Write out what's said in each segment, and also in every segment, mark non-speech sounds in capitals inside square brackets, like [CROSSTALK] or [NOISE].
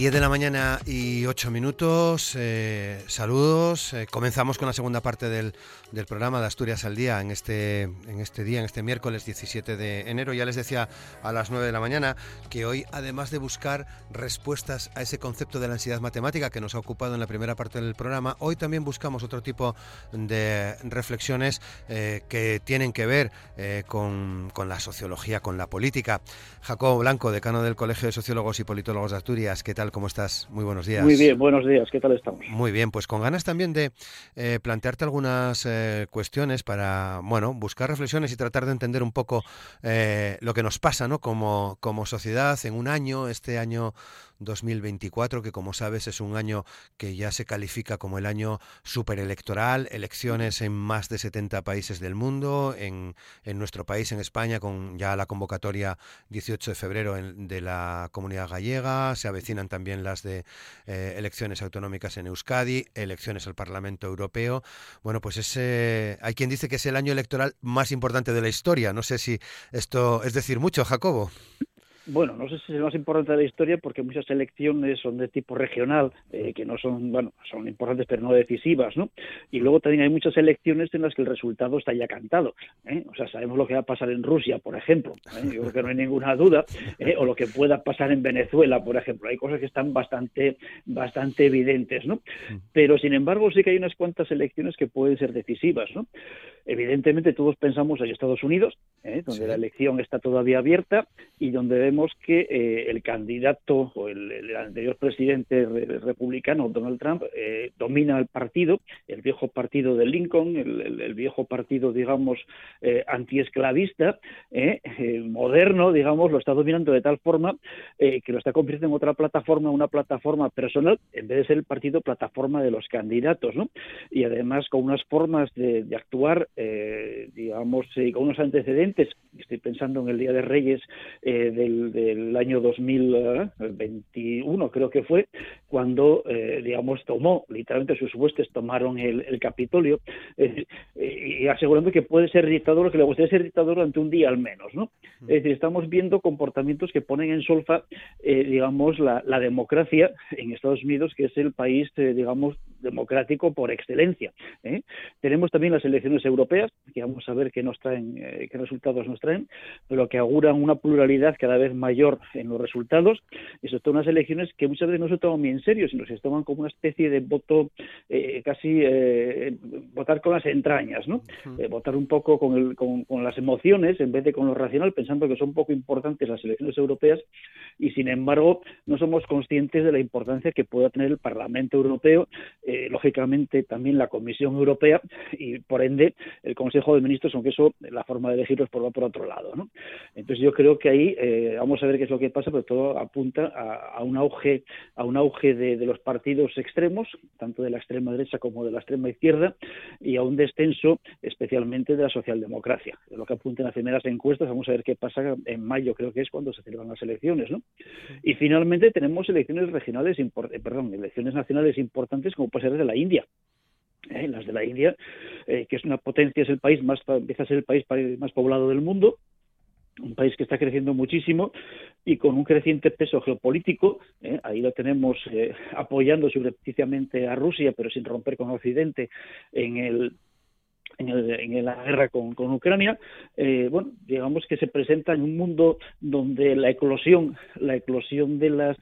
10 de la mañana y 8 minutos. Eh, saludos. Eh, comenzamos con la segunda parte del, del, programa de Asturias al Día en este, en este día, en este miércoles 17 de enero. Ya les decía a las 9 de la mañana que hoy, además de buscar respuestas a ese concepto de la ansiedad matemática que nos ha ocupado en la primera parte del programa, hoy también buscamos otro tipo de reflexiones eh, que tienen que ver con, con la sociología, con la política. Jacobo Blanco, decano del Colegio de Sociólogos y Politólogos de Asturias, ¿qué tal? ¿Cómo estás? Muy buenos días. Muy bien, buenos días. ¿Qué tal estamos? Muy bien, pues con ganas también de eh, plantearte algunas eh, cuestiones para, bueno, buscar reflexiones y tratar de entender un poco eh, lo que nos pasa, ¿no? Como, como sociedad en un año, este año 2024, que como sabes es un año que ya se califica como el año superelectoral, elecciones en más de 70 países del mundo, en, en nuestro país, en España, con ya la convocatoria 18 de febrero de la comunidad gallega, se avecinan también las de eh, elecciones autonómicas en Euskadi, elecciones al Parlamento Europeo. Bueno, pues ese, hay quien dice que es el año electoral más importante de la historia. No sé si esto es decir mucho, Jacobo bueno, no sé si es el más importante de la historia porque muchas elecciones son de tipo regional, eh, que no son, bueno, son importantes pero no decisivas, ¿no? Y luego también hay muchas elecciones en las que el resultado está ya cantado, ¿eh? O sea, sabemos lo que va a pasar en Rusia, por ejemplo, ¿eh? yo creo que no hay ninguna duda, o lo que pueda pasar en Venezuela, por ejemplo, hay cosas que están bastante, bastante evidentes, ¿no? Pero, sin embargo, sí que hay unas cuantas elecciones que pueden ser decisivas, ¿no? Evidentemente, todos pensamos en Estados Unidos, donde la elección está todavía abierta y donde vemos que eh, el candidato o el, anterior presidente republicano, Donald Trump, eh, domina el partido, el viejo partido de Lincoln, el, viejo partido, digamos, eh, antiesclavista, moderno, digamos, lo está dominando de tal forma que lo está convirtiendo en otra plataforma, una plataforma personal, en vez de ser el partido plataforma de los candidatos, ¿no? Y además con unas formas de, actuar, digamos, con unos antecedentes, estoy pensando en el Día de Reyes del del año 2021, creo que fue, cuando, eh, digamos, tomó, literalmente sus huestes tomaron el, Capitolio, y asegurando que puede ser dictador, que le gustaría ser dictador durante un día al menos, ¿no? Es decir, estamos viendo comportamientos que ponen en solfa, eh, digamos, la, democracia en Estados Unidos, que es el país, eh, digamos, democrático por excelencia. Tenemos también las elecciones europeas, que vamos a ver qué nos traen, qué resultados nos traen, pero que auguran una pluralidad cada vez mayor en los resultados, y sobre todo unas elecciones que muchas veces no se toman muy en serio, sino se toman como una especie de voto eh, casi eh, votar con las entrañas, ¿no? Eh, votar un poco con, el, con, las emociones en vez de con lo racional, pensando que son poco importantes las elecciones europeas, y sin embargo no somos conscientes de la importancia que pueda tener el Parlamento Europeo, lógicamente también la Comisión Europea y por ende el Consejo de Ministros, aunque eso la forma de elegirlos por por otro lado, ¿no? Entonces yo creo que ahí vamos a ver qué es lo que pasa, pero todo apunta a, un auge, a un auge de, los partidos extremos, tanto de la extrema derecha como de la extrema izquierda, y a un descenso especialmente de la socialdemocracia. Lo que apuntan las primeras encuestas, vamos a ver qué pasa en mayo, creo que es cuando se celebran las elecciones, ¿no? Y finalmente tenemos elecciones regionales, eh, perdón, elecciones nacionales importantes como puede ser de la India. ¿eh? las de la India, eh, que es una potencia, es el país más, empieza a ser el país más poblado del mundo, un país que está creciendo muchísimo y con un creciente peso geopolítico. ¿eh? ahí lo tenemos eh, apoyando subrepticiamente a Rusia, pero sin romper con Occidente en el en, la guerra con, Ucrania, eh, bueno, digamos que se presenta en un mundo donde la eclosión, la eclosión de las,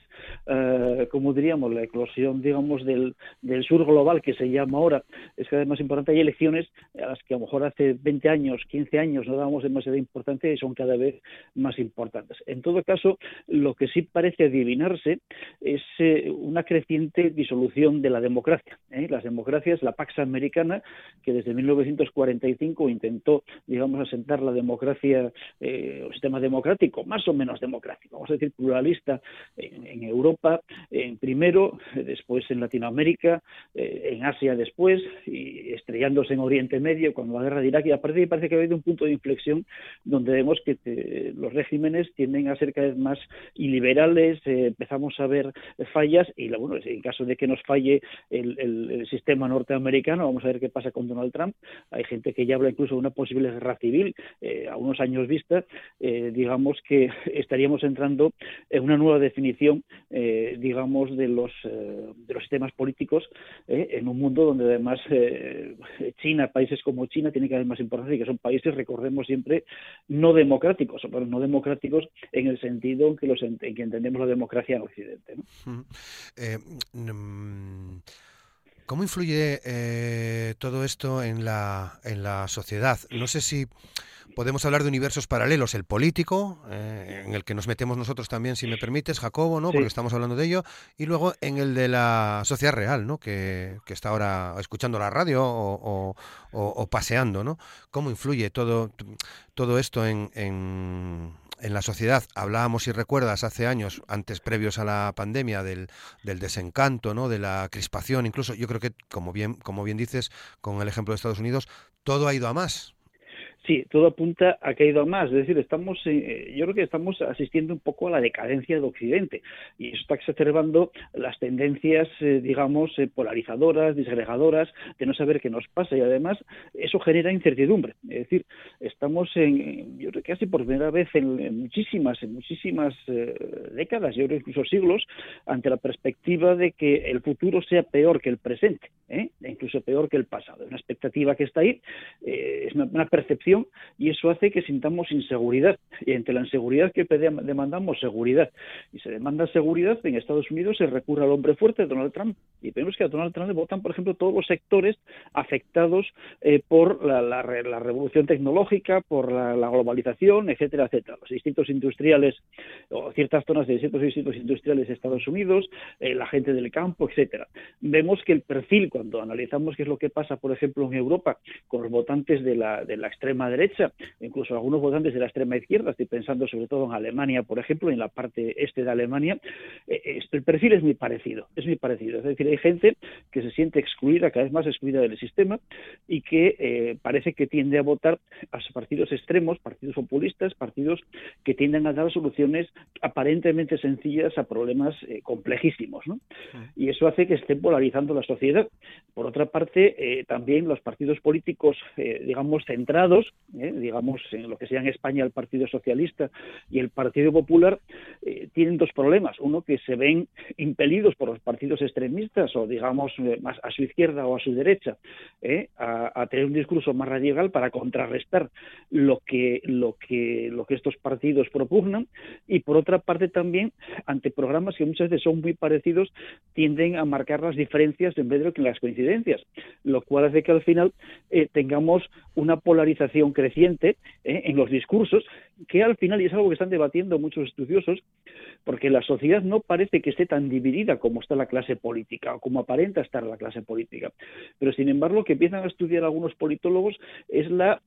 eh, como diríamos, la eclosión, digamos, del, del sur global que se llama ahora, es cada vez más importante. Hay elecciones a las que a lo mejor hace 20 años, 15 años no dábamos demasiada importancia y son cada vez más importantes. En todo caso, lo que sí parece adivinarse es eh, una creciente disolución de la democracia. Las democracias, la Pax Americana, que desde 1900 1945 intentó, digamos, asentar la democracia, eh, el sistema democrático, más o menos democrático, vamos a decir pluralista, en, Europa, en primero, después en Latinoamérica, eh, en Asia después, y estrellándose en Oriente Medio, cuando la guerra de Irak, y a parece que ha habido un punto de inflexión donde vemos que eh, los regímenes tienden a ser cada vez más iliberales, empezamos a ver fallas, y bueno, en caso de que nos falle el, el sistema norteamericano, vamos a ver qué pasa con Donald Trump, hay gente que ya habla incluso de una posible guerra civil eh, a unos años vista, eh, digamos que [LAUGHS] estaríamos entrando en una nueva definición, eh, digamos, de los, de los sistemas políticos en un mundo donde además China, países como China, tienen que haber más importancia y que son países, recordemos siempre, no democráticos, pero no democráticos en el sentido en que, los, en que entendemos la democracia en Occidente. Mm, ¿Cómo influye eh, todo esto en la, en la sociedad? No sé si podemos hablar de universos paralelos, el político, eh, en el que nos metemos nosotros también, si me permites, Jacobo, ¿no? Porque estamos hablando de ello, y luego en el de la sociedad real, ¿no? Que, está ahora escuchando la radio o, paseando, ¿no? ¿Cómo influye todo, todo esto en en la sociedad hablábamos, si recuerdas, hace años, antes previos a la pandemia, del, del, desencanto, ¿no? de la crispación, incluso yo creo que, como bien, como bien dices, con el ejemplo de Estados Unidos, todo ha ido a más. Sí, todo apunta a que ha ido a más. Es decir, estamos, eh, yo creo que estamos asistiendo un poco a la decadencia de Occidente y eso está exacerbando las tendencias, eh, digamos, eh, polarizadoras, disgregadoras, de no saber qué nos pasa y además eso genera incertidumbre. Es decir, estamos en, yo creo que casi por primera vez en, muchísimas, en muchísimas décadas, yo creo incluso siglos, ante la perspectiva de que el futuro sea peor que el presente, e incluso peor que el pasado. Una expectativa que está ahí, es una percepción y eso hace que sintamos inseguridad. Y entre la inseguridad que demandamos seguridad y se demanda seguridad, en Estados Unidos se recurre al hombre fuerte, Donald Trump. Y vemos que a Donald Trump le votan, por ejemplo, todos los sectores afectados eh, por la, revolución tecnológica, por la, globalización, etcétera, etcétera. Los distintos industriales o ciertas zonas de ciertos distintos industriales de Estados Unidos, eh, la gente del campo, etcétera. Vemos que el perfil, cuando analizamos qué es lo que pasa, por ejemplo, en Europa, con los votantes de la, de la extrema derecha, incluso algunos votantes de la extrema izquierda, estoy pensando sobre todo en Alemania, por ejemplo, en la parte este de Alemania, eh, el perfil es muy parecido, es muy parecido. Es decir, hay gente que se siente excluida, cada vez más excluida del sistema y que eh, parece que tiende a votar a partidos extremos, partidos populistas, partidos que tienden a dar soluciones aparentemente sencillas a problemas eh, complejísimos. ¿no? Y eso hace que esté polarizando la sociedad. Por otra parte, también los partidos políticos, digamos, centrados, ¿eh? digamos, en lo que sea en España el Partido Socialista y el Partido Popular, eh, tienen dos problemas. Uno, que se ven impelidos por los partidos extremistas o, digamos, eh, más a su izquierda o a su derecha, a, tener un discurso más radical para contrarrestar lo que, lo, que, lo que estos partidos propugnan. Y, por otra parte, también, ante programas que muchas veces son muy parecidos, tienden a marcar las diferencias en vez de las coincidencias, lo cual hace que al final tengamos una polarización creciente ¿eh? en los discursos, que al final, y es algo que están debatiendo muchos estudiosos, porque la sociedad no parece que esté tan dividida como está la clase política, o como aparenta estar la clase política. Pero, sin embargo, lo que empiezan a estudiar algunos politólogos es la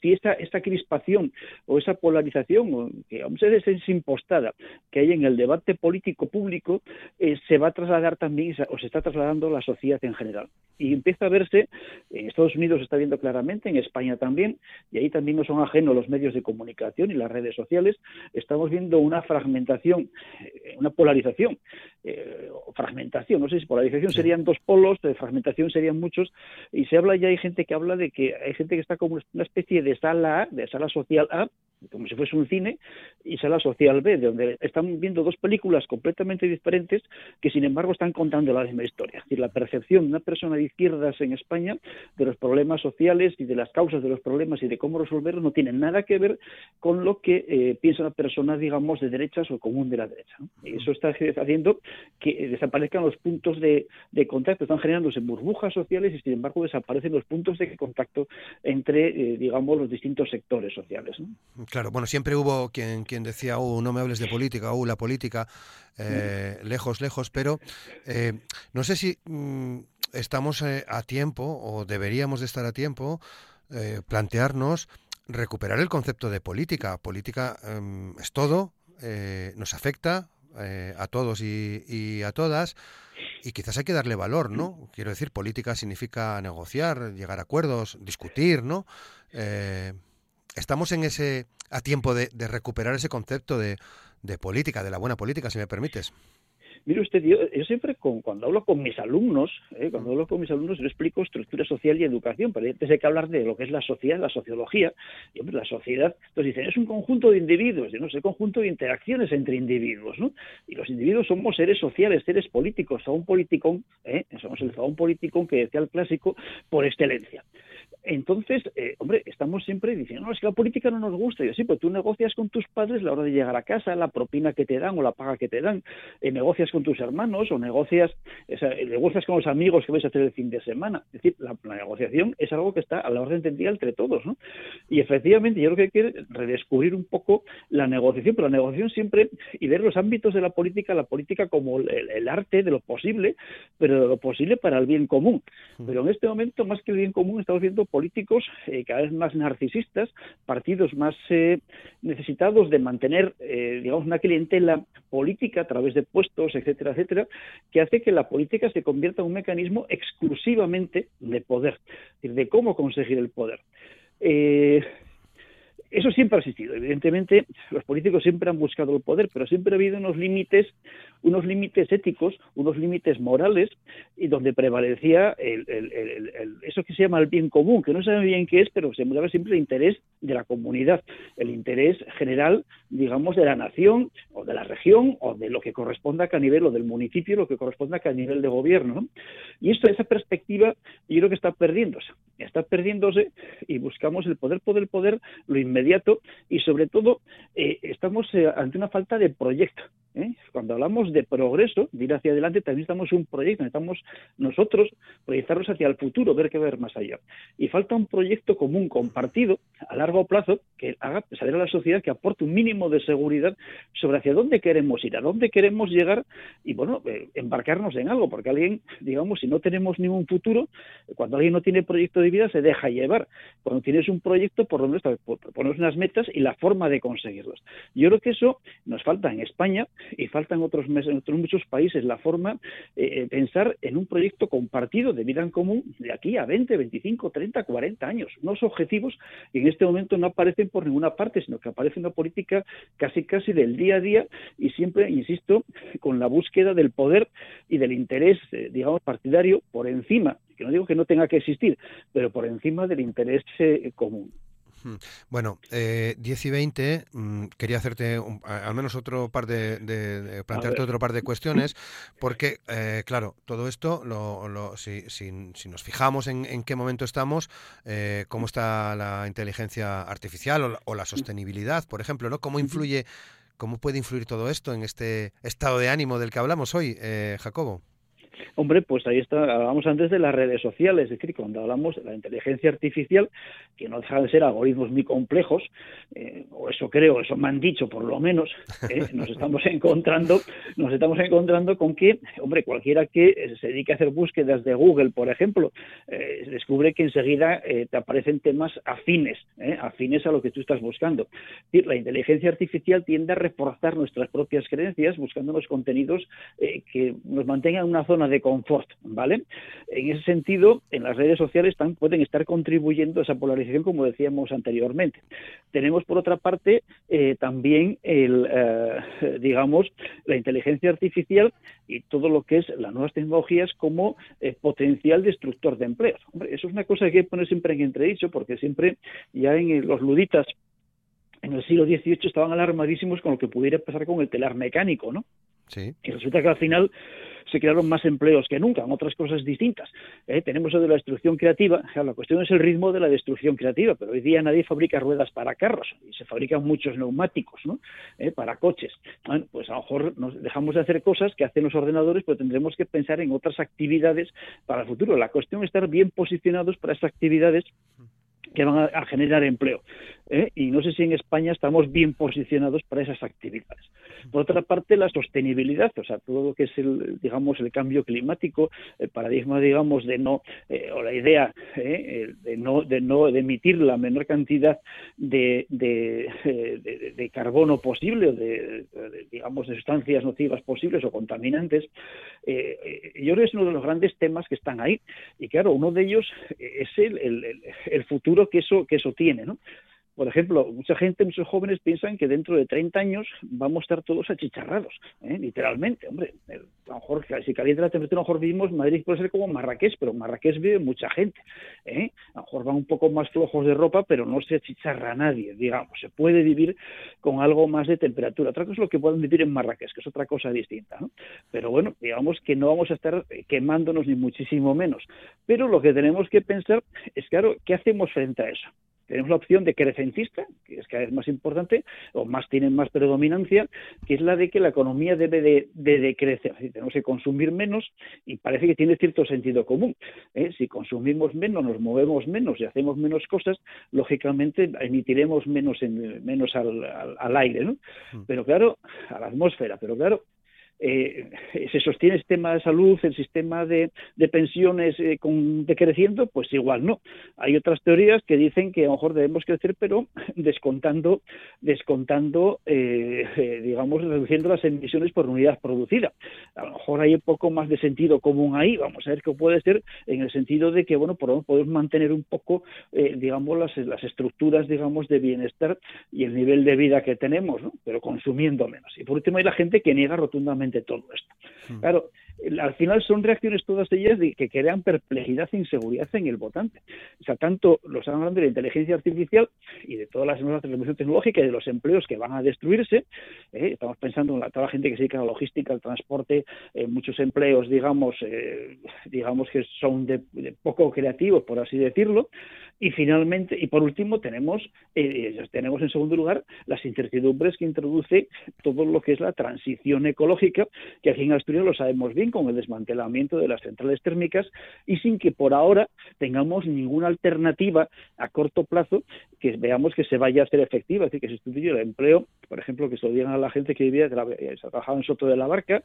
si esta, esta crispación o esa polarización, que a veces es impostada, que hay en el debate político público, eh, se va a trasladar también, o se está trasladando la sociedad en general. Y empieza a verse, en Estados Unidos se está viendo claramente, en España también, y ahí también no son ajenos los medios de comunicación y las redes sociales, estamos viendo una fragmentación, eh, una polarización, eh, fragmentación, no sé si polarización serían dos polos, de fragmentación serían muchos, y se habla ya, hay gente que habla de que hay gente que está como una especie de sala A, de sala social A, como si fuese un cine, y sala social B, donde están viendo dos películas completamente diferentes que sin embargo están contando la misma historia. Es decir, la percepción de una persona de izquierdas en España de los problemas sociales y de las causas de los problemas y de cómo resolverlos no tiene nada que ver con lo que eh, piensa una persona, digamos, de derechas o común de la derecha. Y eso está haciendo que desaparezcan los puntos de, contacto, están generándose burbujas sociales y sin embargo desaparecen los puntos de contacto entre, eh, digamos, los distintos sectores sociales. Claro, bueno, siempre hubo quien, quien decía, oh, no me hables de política, oh, la política, eh, lejos, lejos, pero no sé si mm, estamos a tiempo o deberíamos de estar a tiempo plantearnos recuperar el concepto de política. Política em, es todo, eh, nos afecta eh, a todos y, a todas. Y quizás hay que darle valor, ¿no? Quiero decir, política significa negociar, llegar a acuerdos, discutir, ¿no? Estamos en ese a tiempo de, recuperar ese concepto de, de política, de la buena política, si me permites. Mire usted, yo, siempre cuando hablo con mis alumnos, ¿eh? cuando hablo con mis alumnos, yo explico estructura social y educación, pero antes hay que hablar de lo que es la sociedad, la sociología. Y hombre, la sociedad, entonces dicen, es un conjunto de individuos, no es el conjunto de interacciones entre individuos, ¿no? Y los individuos somos seres sociales, seres políticos, un politicón, ¿eh? somos el un politicón que decía el clásico, por excelencia. Entonces, eh, hombre, estamos siempre diciendo, no, es que la política no nos gusta. Y yo, sí, pues tú negocias con tus padres la hora de llegar a casa, la propina que te dan o la paga que te dan, eh, negocias con tus hermanos o negocias, o negocias con los amigos que vais a hacer el fin de semana. Es decir, la, negociación es algo que está a la orden del día entre todos, ¿no? Y efectivamente, yo creo que hay que redescubrir un poco la negociación, pero la negociación siempre, y ver los ámbitos de la política, la política como el, arte de lo posible, pero de lo posible para el bien común. Pero en este momento, más que el bien común, estamos viendo políticos eh, cada vez más narcisistas, partidos más eh, necesitados de mantener, eh, digamos, una clientela política a través de puestos, etcétera, etcétera, que hace que la política se convierta en un mecanismo exclusivamente de poder, de cómo conseguir el poder. Eso siempre ha existido. Evidentemente, los políticos siempre han buscado el poder, pero siempre ha habido unos límites, unos límites éticos, unos límites morales, y donde prevalecía eso que se llama el bien común, que no sabe bien qué es, pero se mueve siempre el interés de la comunidad, el interés general, digamos, de la nación o de la región o de lo que corresponda a nivel o del municipio, lo que corresponda a nivel de gobierno. Y esto, esa perspectiva, yo creo que está perdiéndose. Está perdiéndose y buscamos el poder, poder, poder, lo inmediato y sobre todo eh, estamos eh, ante una falta de proyecto. ¿eh? Cuando hablamos de progreso, de ir hacia adelante, también estamos un proyecto, necesitamos nosotros proyectarnos hacia el futuro, ver qué ver más allá. Y falta un proyecto común, compartido, a largo plazo, que haga salir a la sociedad, que aporte un mínimo de seguridad sobre hacia dónde queremos ir, a dónde queremos llegar y, bueno, embarcarnos en algo, porque alguien, digamos, si no tenemos ningún futuro, cuando alguien no tiene proyecto de vida, se deja llevar. Cuando tienes un proyecto, por lo menos poner unas metas y la forma de conseguirlas. Yo creo que eso nos falta en España y falta en otros, en otros muchos países, la forma de eh, pensar en un proyecto compartido de vida en común de aquí a 20, 25, 30, 40 años. Unos objetivos que en este momento no aparecen por ninguna parte, sino que aparece una política casi casi del día a día y siempre, insisto, con la búsqueda del poder y del interés, eh, digamos, partidario por encima, que no digo que no tenga que existir, pero por encima del interés eh, común. Bueno, eh, 10 y 20, mm, quería hacerte al menos otro par de, plantearte otro par de cuestiones, porque, eh, claro, todo esto, lo, si, si, nos fijamos en, qué momento estamos, eh, cómo está la inteligencia artificial o la, sostenibilidad, por ejemplo, ¿no? ¿Cómo influye, cómo puede influir todo esto en este estado de ánimo del que hablamos hoy, eh, Jacobo? Hombre, pues ahí está, hablábamos antes de las redes sociales, es decir, cuando hablamos de la inteligencia artificial, que no dejan de ser algoritmos muy complejos, eh, o eso creo, eso me han dicho por lo menos, eh, [LAUGHS] nos estamos encontrando, nos estamos encontrando con que, hombre, cualquiera que se dedique a hacer búsquedas de Google, por ejemplo, eh, descubre que enseguida te aparecen temas afines, afines a lo que tú estás buscando. Es decir, la inteligencia artificial tiende a reforzar nuestras propias creencias buscando los contenidos que nos mantengan en una zona de confort, ¿vale? En ese sentido, en las redes sociales también pueden estar contribuyendo a esa polarización, como decíamos anteriormente. Tenemos, por otra parte, eh, también el, eh, digamos, la inteligencia artificial y todo lo que es las nuevas tecnologías como eh, potencial destructor de empleos. Hombre, eso es una cosa que hay que poner siempre en entredicho, porque siempre ya en los luditas en el siglo XVIII estaban alarmadísimos con lo que pudiera pasar con el telar mecánico, ¿no? Sí. Y resulta que al final se crearon más empleos que nunca en otras cosas distintas. ¿eh? Tenemos lo de la destrucción creativa, la cuestión es el ritmo de la destrucción creativa, pero hoy día nadie fabrica ruedas para carros y se fabrican muchos neumáticos. ¿Eh? para coches. Bueno, pues a lo mejor nos dejamos de hacer cosas que hacen los ordenadores, pero tendremos que pensar en otras actividades para el futuro. La cuestión es estar bien posicionados para esas actividades que van a, generar empleo. ¿Eh? Y no sé si en España estamos bien posicionados para esas actividades. Por otra parte, la sostenibilidad, o sea, todo lo que es el, digamos, el cambio climático, el paradigma, digamos, de no, eh, o la idea ¿eh? de no, de no emitir la menor cantidad de, de, de, carbono posible, o de, digamos, de sustancias nocivas posibles o contaminantes, yo creo que es uno de los grandes temas que están ahí. Y claro, uno de ellos es el, el, el futuro que eso, que eso tiene, ¿no? Por ejemplo, mucha gente, muchos jóvenes piensan que dentro de 30 años vamos a estar todos achicharrados, ¿eh? literalmente. Hombre, a lo mejor, si caliente la temperatura, a lo mejor vivimos, Madrid puede ser como Marrakech, pero en Marrakech vive mucha gente. ¿eh? A lo mejor van un poco más flojos de ropa, pero no se achicharra nadie, digamos. Se puede vivir con algo más de temperatura. Otra cosa es lo que pueden vivir en Marrakech, que es otra cosa distinta. ¿no? Pero bueno, digamos que no vamos a estar quemándonos ni muchísimo menos. Pero lo que tenemos que pensar es, claro, ¿qué hacemos frente a eso? Tenemos la opción decrecentista, que es cada vez más importante, o más tienen más predominancia, que es la de que la economía debe de, decrecer. tenemos que consumir menos y parece que tiene cierto sentido común. ¿eh? Si consumimos menos, nos movemos menos y hacemos menos cosas, lógicamente emitiremos menos, en, menos al, al aire, ¿no? Mm. Pero claro, a la atmósfera, pero claro, eh, se sostiene el sistema de salud, el sistema de, pensiones eh, con, decreciendo, pues igual no. Hay otras teorías que dicen que a lo mejor debemos crecer, pero [LAUGHS] descontando, descontando eh, digamos, reduciendo las emisiones por unidad producida. A lo mejor hay un poco más de sentido común ahí, vamos a ver qué puede ser en el sentido de que, bueno, podemos mantener un poco, digamos, las, las estructuras, digamos, de bienestar y el nivel de vida que tenemos, ¿no? pero consumiendo menos. Y por último hay la gente que niega rotundamente de todo esto. Hmm. Claro, al final son reacciones todas ellas de, que crean perplejidad e inseguridad en el votante. O sea, tanto los están hablando de la inteligencia artificial y de todas las nuevas revoluciones tecnológicas y de los empleos que van a destruirse. ¿eh? estamos pensando en la, toda la gente que se dedica a la logística, al transporte, eh, muchos empleos, digamos, eh, digamos que son de, poco creativos, por así decirlo. Y finalmente, y por último, tenemos, tenemos en segundo lugar las incertidumbres que introduce todo lo que es la transición ecológica, que aquí en Asturias lo sabemos bien con el desmantelamiento de las centrales térmicas y sin que por ahora tengamos ninguna alternativa a corto plazo que veamos que se vaya a hacer efectiva, es decir, que se estudie el empleo, por ejemplo, que se lo digan a la gente que vivía, que se trabajaba en Soto de la Barca,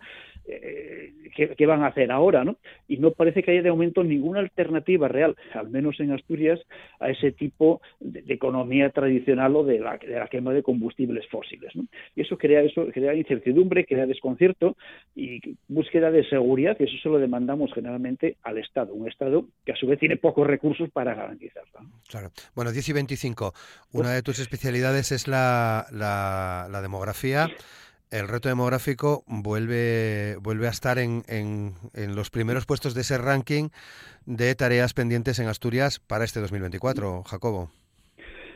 eh, ¿qué, van a hacer ahora? ¿no? Y no parece que haya de momento ninguna alternativa real, al menos en Asturias, a ese tipo de, economía tradicional o de la, de la, quema de combustibles fósiles. ¿no? Y eso crea, eso crea incertidumbre, crea desconcierto y búsqueda de seguridad, y eso se lo demandamos generalmente al Estado, un Estado que a su vez tiene pocos recursos para garantizarlo. Claro. Bueno, 10 y 25. Una de tus especialidades es la, la, demografía. El reto demográfico vuelve, vuelve a estar en, en, en, los primeros puestos de ese ranking de tareas pendientes en Asturias para este 2024, Jacobo.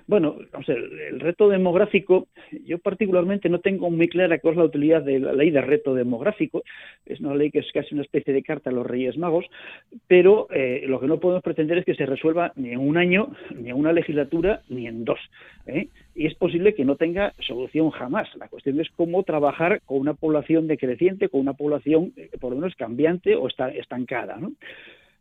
Bueno, el, reto demográfico, yo particularmente no tengo muy clara cuál es la utilidad de la ley de reto demográfico. Es una ley que es casi una especie de carta a los Reyes Magos, pero eh, lo que no podemos pretender es que se resuelva ni en un año, ni en una legislatura, ni en dos. ¿eh? Y es posible que no tenga solución jamás. La cuestión es cómo trabajar con una población decreciente, con una población eh, por lo menos cambiante o estancada. ¿no?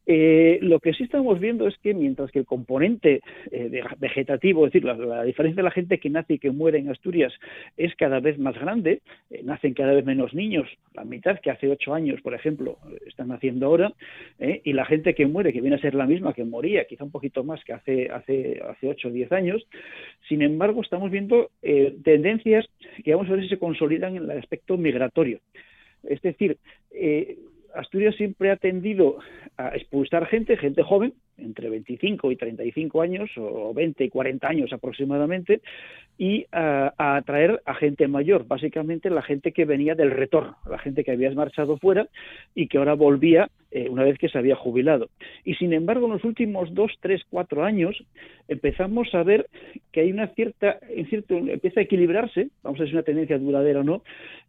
Eh, lo que sí estamos viendo es que mientras que el componente eh, vegetativo, es decir, la, diferencia de la gente que nace y que muere en Asturias es cada vez más grande, eh, nacen cada vez menos niños, la mitad que hace ocho años, por ejemplo, están naciendo ahora, y la gente que muere, que viene a ser la misma que moría, quizá un poquito más que hace, hace, hace ocho o diez años, sin embargo, estamos viendo tendencias que vamos a ver si se consolidan en el aspecto migratorio. Es decir, Asturias siempre ha tendido a expulsar gente, gente joven, entre 25 y 35 años, o 20 y 40 años aproximadamente, y a, atraer a gente mayor, básicamente la gente que venía del retorno, la gente que había marchado fuera y que ahora volvía eh, una vez que se había jubilado. Y sin embargo, en los últimos dos, tres, cuatro años empezamos a ver que hay una cierta, en cierto, empieza a equilibrarse, vamos a es una tendencia duradera o no,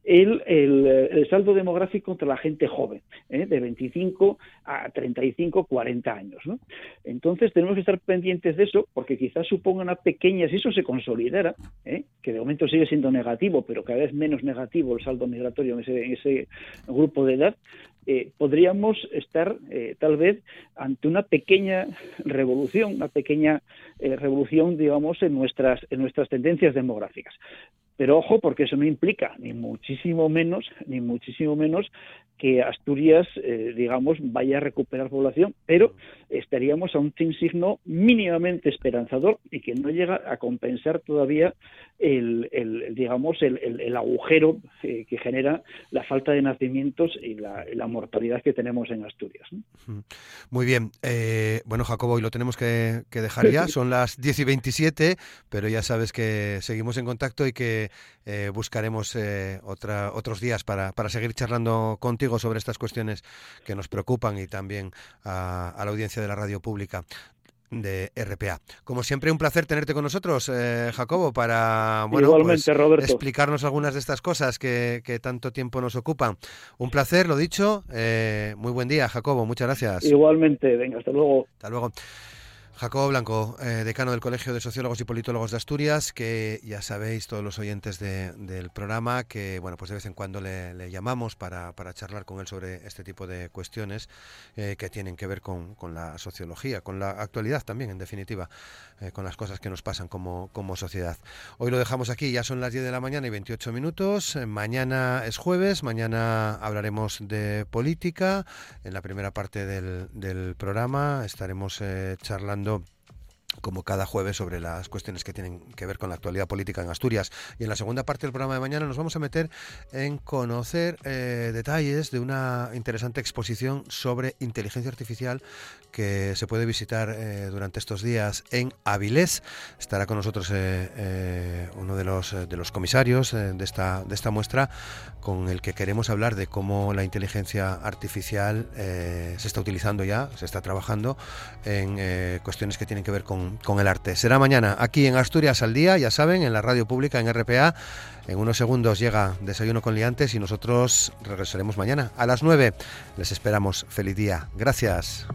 el, el, saldo demográfico entre la gente joven, ¿eh? de 25 a 35, 40 años. ¿no? Entonces tenemos que estar pendientes de eso, porque quizás suponga una pequeña, si eso se consolidara, ¿eh? que de momento sigue siendo negativo, pero cada vez menos negativo el saldo migratorio en ese, grupo de edad, eh, podríamos estar eh, tal vez ante una pequeña revolución, una pequeña eh, revolución, digamos, en nuestras, en nuestras tendencias demográficas. Pero ojo, porque eso no implica ni muchísimo menos, ni muchísimo menos que Asturias, eh, digamos, vaya a recuperar población, pero estaríamos a un signo mínimamente esperanzador y que no llega a compensar todavía el, digamos, el, agujero eh, que genera la falta de nacimientos y la, mortalidad que tenemos en Asturias. Muy bien. Eh, bueno, Jacobo, hoy lo tenemos que, que dejar ya. [LAUGHS] Son las 10 y 27, pero ya sabes que seguimos en contacto y que buscaremos eh, otra, otros días para, para, seguir charlando contigo sobre estas cuestiones que nos preocupan y también a, la audiencia de la radio pública de RPA. Como siempre, un placer tenerte con nosotros, eh, Jacobo, para bueno, pues, explicarnos algunas de estas cosas que, que, tanto tiempo nos ocupan. Un placer, lo dicho. muy buen día, Jacobo. Muchas gracias. Igualmente. Venga, hasta luego. Hasta luego. Jacobo Blanco, eh, decano del Colegio de Sociólogos y Politólogos de Asturias, que ya sabéis todos los oyentes del programa que bueno pues de vez en cuando le, llamamos para, charlar con él sobre este tipo de cuestiones eh, que tienen que ver con, la sociología, con la actualidad también en definitiva, eh, con las cosas que nos pasan como, como sociedad. Hoy lo dejamos aquí, ya son las 10 de la mañana y 28 minutos, mañana es jueves, mañana hablaremos de política, en la primera parte del, del programa estaremos charlando cuando como cada jueves sobre las cuestiones que tienen que ver con la actualidad política en Asturias. Y en la segunda parte del programa de mañana nos vamos a meter en conocer eh, detalles de una interesante exposición sobre inteligencia artificial que se puede visitar eh, durante estos días en Avilés. Estará con nosotros eh, uno de los, de los comisarios de, esta, de esta muestra con el que queremos hablar de cómo la inteligencia artificial se está utilizando ya, se está trabajando en cuestiones que tienen que ver con el arte. Será mañana aquí en Asturias al día, ya saben, en la radio pública, en RPA. En unos segundos llega Desayuno con Liantes y nosotros regresaremos mañana a las 9. Les esperamos. Feliz día. Gracias.